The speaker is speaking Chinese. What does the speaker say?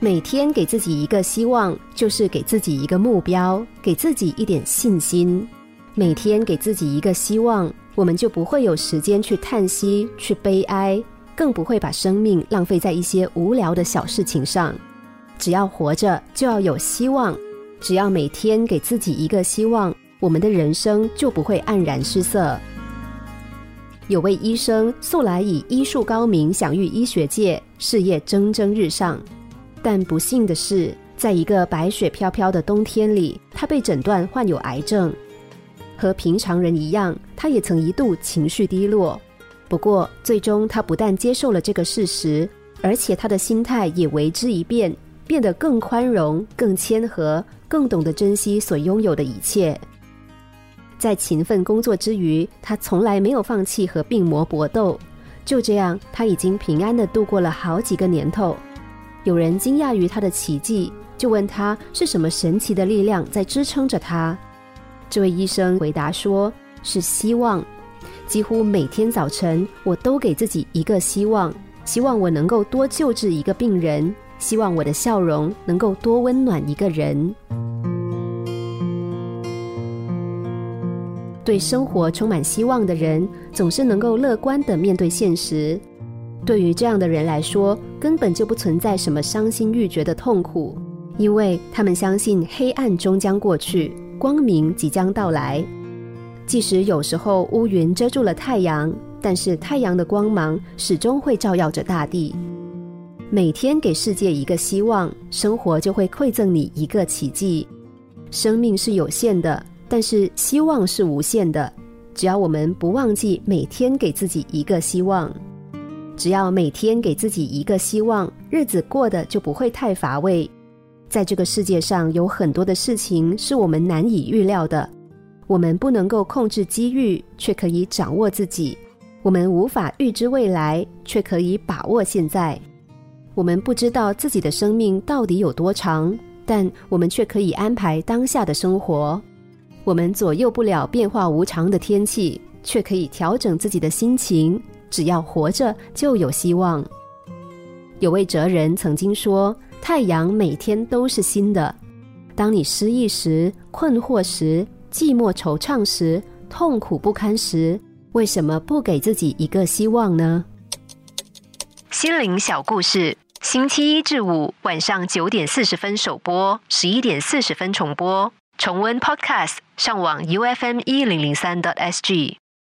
每天给自己一个希望，就是给自己一个目标，给自己一点信心。每天给自己一个希望，我们就不会有时间去叹息、去悲哀，更不会把生命浪费在一些无聊的小事情上。只要活着，就要有希望。只要每天给自己一个希望，我们的人生就不会黯然失色。有位医生素来以医术高明享誉医学界，事业蒸蒸日上。但不幸的是，在一个白雪飘飘的冬天里，他被诊断患有癌症。和平常人一样，他也曾一度情绪低落。不过，最终他不但接受了这个事实，而且他的心态也为之一变，变得更宽容、更谦和、更懂得珍惜所拥有的一切。在勤奋工作之余，他从来没有放弃和病魔搏斗。就这样，他已经平安的度过了好几个年头。有人惊讶于他的奇迹，就问他是什么神奇的力量在支撑着他。这位医生回答说：“是希望。几乎每天早晨，我都给自己一个希望，希望我能够多救治一个病人，希望我的笑容能够多温暖一个人。”对生活充满希望的人，总是能够乐观的面对现实。对于这样的人来说，根本就不存在什么伤心欲绝的痛苦，因为他们相信黑暗终将过去。光明即将到来，即使有时候乌云遮住了太阳，但是太阳的光芒始终会照耀着大地。每天给世界一个希望，生活就会馈赠你一个奇迹。生命是有限的，但是希望是无限的。只要我们不忘记每天给自己一个希望，只要每天给自己一个希望，日子过得就不会太乏味。在这个世界上，有很多的事情是我们难以预料的。我们不能够控制机遇，却可以掌握自己；我们无法预知未来，却可以把握现在。我们不知道自己的生命到底有多长，但我们却可以安排当下的生活。我们左右不了变化无常的天气，却可以调整自己的心情。只要活着，就有希望。有位哲人曾经说。太阳每天都是新的。当你失意时、困惑时、寂寞惆怅时、痛苦不堪时，为什么不给自己一个希望呢？心灵小故事，星期一至五晚上九点四十分首播，十一点四十分重播。重温 Podcast，上网 U F M 一零零三 t S G。